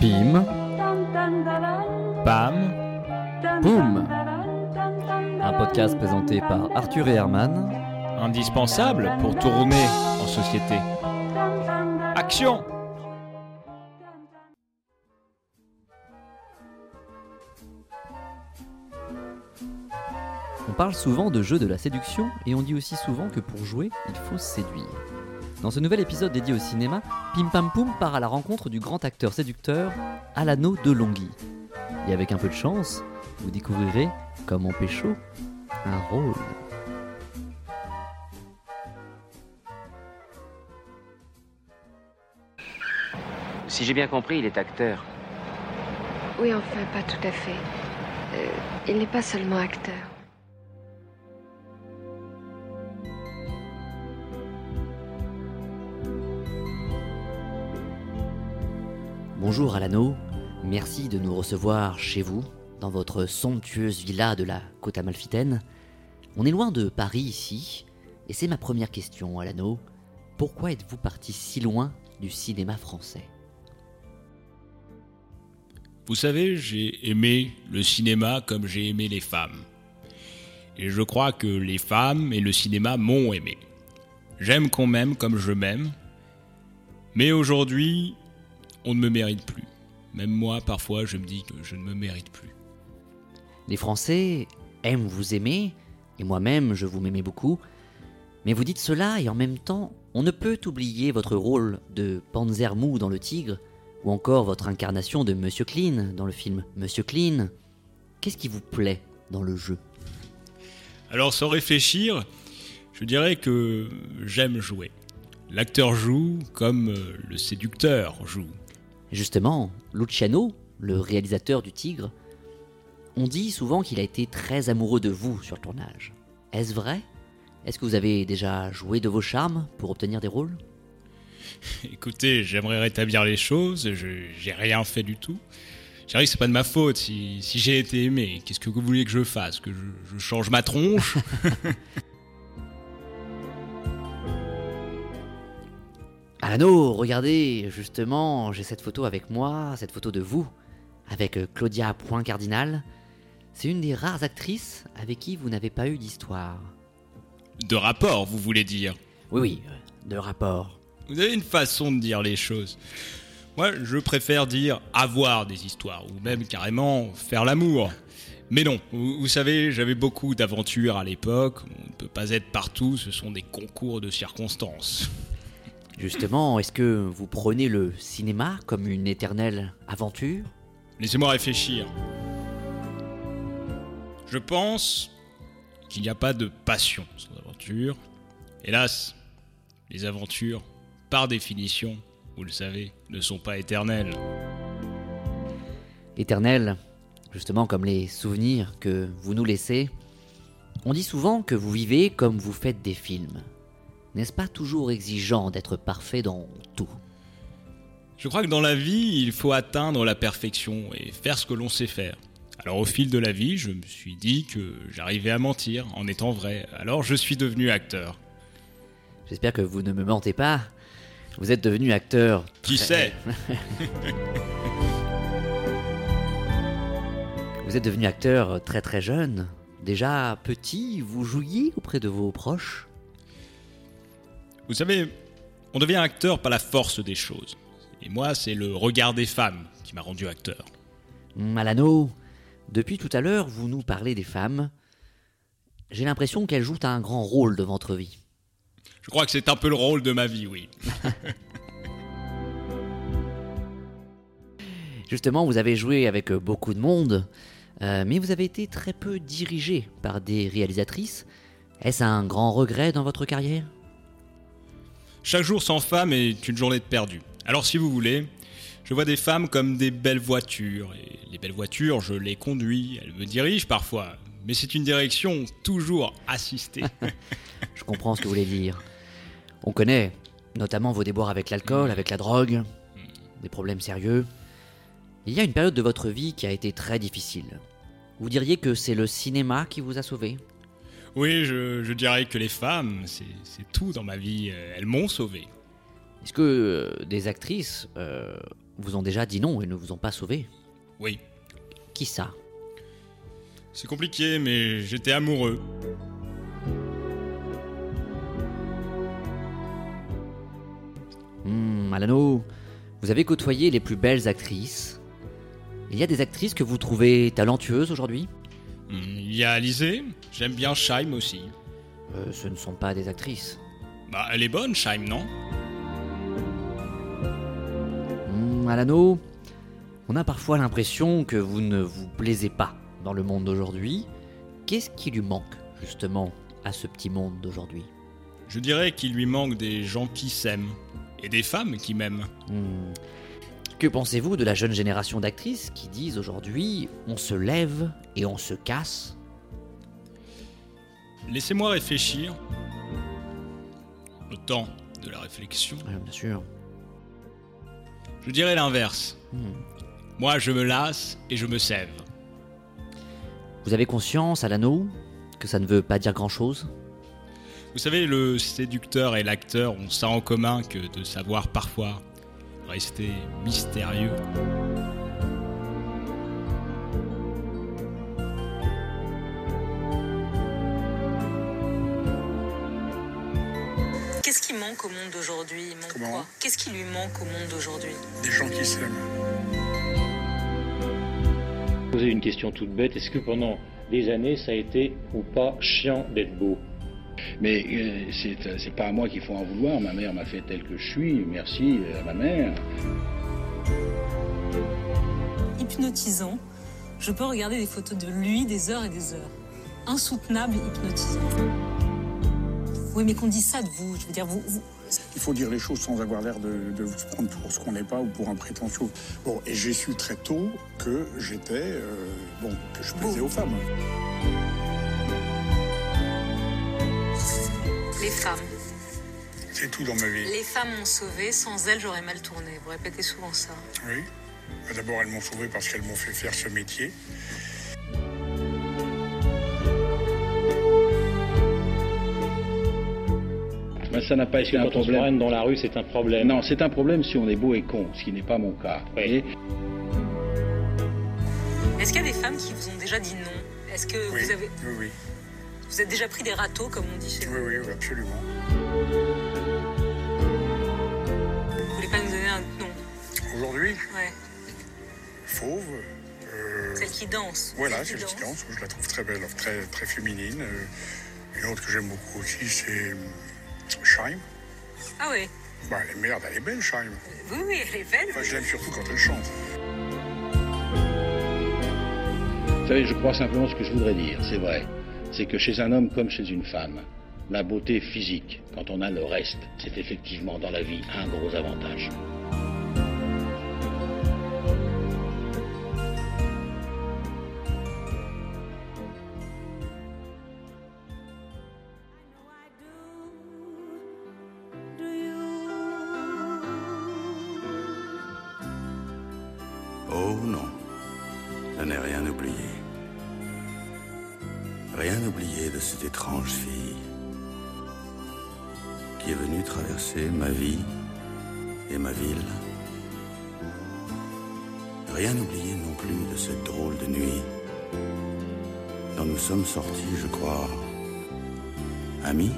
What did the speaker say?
Pim, Pam, Poum Un podcast présenté par Arthur et Herman. indispensable pour tourner en société. Action On parle souvent de jeux de la séduction et on dit aussi souvent que pour jouer, il faut séduire. Dans ce nouvel épisode dédié au cinéma, Pim Pam Poum part à la rencontre du grand acteur séducteur Alano de Longhi. Et avec un peu de chance, vous découvrirez comment pécho un rôle. Si j'ai bien compris, il est acteur. Oui, enfin, pas tout à fait. Euh, il n'est pas seulement acteur. Bonjour Alano, merci de nous recevoir chez vous, dans votre somptueuse villa de la côte amalfitaine. On est loin de Paris ici, et c'est ma première question, Alano. Pourquoi êtes-vous parti si loin du cinéma français? Vous savez, j'ai aimé le cinéma comme j'ai aimé les femmes. Et je crois que les femmes et le cinéma m'ont aimé. J'aime qu'on m'aime comme je m'aime. Mais aujourd'hui, on ne me mérite plus. Même moi, parfois, je me dis que je ne me mérite plus. Les Français aiment vous aimer, et moi-même je vous m'aimais beaucoup, mais vous dites cela et en même temps, on ne peut oublier votre rôle de Panzer Mou dans Le Tigre, ou encore votre incarnation de Monsieur Clean dans le film Monsieur Clean. Qu'est-ce qui vous plaît dans le jeu? Alors, sans réfléchir, je dirais que j'aime jouer. L'acteur joue comme euh, le séducteur joue. Justement, Luciano, le réalisateur du Tigre, on dit souvent qu'il a été très amoureux de vous sur le tournage. Est-ce vrai? Est-ce que vous avez déjà joué de vos charmes pour obtenir des rôles? Écoutez, j'aimerais rétablir les choses, je j'ai rien fait du tout. J'arrive, c'est pas de ma faute si, si j'ai été aimé. Qu'est-ce que vous voulez que je fasse? Que je, je change ma tronche? Alano, regardez, justement, j'ai cette photo avec moi, cette photo de vous, avec euh, Claudia Point Cardinal. C'est une des rares actrices avec qui vous n'avez pas eu d'histoire. De rapport, vous voulez dire? Oui, oui, euh, de rapport. Vous avez une façon de dire les choses. Moi, je préfère dire avoir des histoires, ou même carrément faire l'amour. Mais non, vous, vous savez, j'avais beaucoup d'aventures à l'époque, on ne peut pas être partout, ce sont des concours de circonstances. Justement, est-ce que vous prenez le cinéma comme une éternelle aventure? Laissez-moi réfléchir. Je pense qu'il n'y a pas de passion sans aventure. Hélas, les aventures, par définition, vous le savez, ne sont pas éternelles. Éternelle, justement comme les souvenirs que vous nous laissez. On dit souvent que vous vivez comme vous faites des films. N'est-ce pas toujours exigeant d'être parfait dans tout Je crois que dans la vie, il faut atteindre la perfection et faire ce que l'on sait faire. Alors au fil de la vie, je me suis dit que j'arrivais à mentir en étant vrai. Alors je suis devenu acteur. J'espère que vous ne me mentez pas. Vous êtes devenu acteur. Qui sait Vous êtes devenu acteur très très jeune. Déjà petit, vous jouiez auprès de vos proches? Vous savez, on devient acteur par la force des choses. Et moi, c'est le regard des femmes qui m'a rendu acteur. Malano, depuis tout à l'heure, vous nous parlez des femmes. J'ai l'impression qu'elles jouent un grand rôle de votre vie. Je crois que c'est un peu le rôle de ma vie, oui. Justement, vous avez joué avec euh, beaucoup de monde, euh, mais vous avez été très peu dirigé par des réalisatrices. Est-ce un grand regret dans votre carrière? Chaque jour sans femme est une journée de perdu. Alors si vous voulez, je vois des femmes comme des belles voitures. Et les belles voitures, je les conduis, elles me dirigent parfois. Mais c'est une direction toujours assistée. Je comprends ce que vous voulez dire. On connaît notamment vos déboires avec l'alcool, avec la drogue, des problèmes sérieux. Il y a une période de votre vie qui a été très difficile. Vous diriez que c'est le cinéma qui vous a sauvé oui, je, je dirais que les femmes, c'est tout dans ma vie. Elles m'ont sauvé. Est-ce que euh, des actrices euh, vous ont déjà dit non et ne vous ont pas sauvé Oui. Qui ça? C'est compliqué, mais j'étais amoureux. Hmm, Alano, vous avez côtoyé les plus belles actrices. Il y a des actrices que vous trouvez talentueuses aujourd'hui? Il y a Alizé, j'aime bien Scheim aussi. Euh, Ce ne sont pas des actrices. Bah, elle est bonne, Scheim, non? Hmm, Alano, on a parfois l'impression que vous ne vous plaisez pas dans le monde d'aujourd'hui. Qu'est-ce qui lui manque, justement, à ce petit monde d'aujourd'hui? Je dirais qu'il lui manque des gens qui s'aiment. Et des femmes qui m'aiment. Hmm. Que pensez-vous de la jeune génération d'actrices qui disent aujourd'hui on se lève et on se casse? Laissez-moi réfléchir. Le temps de la réflexion. Ouais, Bien sûr. Je dirais l'inverse. Hmm. Moi, je me lasse et je me sève. Vous avez conscience, Alano, que ça ne veut pas dire grand-chose? Vous savez, le séducteur et l'acteur ont ça en commun que de savoir parfois rester mystérieux. Qu'est-ce qui manque au monde d'aujourd'hui Qu'est-ce qui lui manque au monde d'aujourd'hui? Des gens qui s'aiment. poser une question toute bête. Est-ce que pendant des années, ça a été ou pas chiant d'être beau? Mais euh, c'est c'est pas à moi qu'il faut en vouloir. Ma mère m'a fait tel que je suis. Merci à ma mère. Hypnotisant. Je peux regarder des photos de lui des heures et des heures. Insoutenable, hypnotisant. Oui, mais qu'on dit ça de vous, je veux dire, vous, vous- Il faut dire les choses sans avoir l'air de, de se prendre pour ce qu'on n'est pas ou pour un prétentieux. Bon, et j'ai su très tôt que j'étais, euh, bon, que je plaisais aux femmes. Les femmes. C'est tout dans ma vie. Les femmes m'ont sauvé, sans elles, j'aurais mal tourné. Vous répétez souvent ça. Oui. Bah, D'abord, elles m'ont sauvé parce qu'elles m'ont fait faire ce métier. Ben, ça n'a pas été un Quand on se problème. dans la rue, c'est un problème. Non, c'est un problème si on est beau et con, ce qui n'est pas mon cas. Oui. Et Est-ce qu'il y a des femmes qui vous ont déjà dit non? Est-ce que Oui, vous avez oui, oui, vous êtes déjà pris des râteaux, comme on dit chez oui, vous oui, oui, absolument. Vous voulez pas nous donner un nom Aujourd'hui, Ouais. Fauve, euh, Celle qui danse. voilà, Celle qui danse, je la trouve très belle, très, très féminine. Euh, Une autre que j'aime beaucoup aussi, c'est euh, Scheim. Ah oui. Bah, elle est merde, elle est belle, Scheim. Oui, oui, elle est belle. Enfin, je l'aime surtout quand elle chante. vous savez, je crois simplement ce que je voudrais dire, c'est vrai. C'est que chez un homme comme chez une femme, la beauté physique, quand on a le reste, c'est effectivement dans la vie un gros avantage. Cette étrange fille qui est venue traverser ma vie et ma ville. Rien oublié non plus de cette drôle de nuit dont nous sommes sortis, je crois, amis.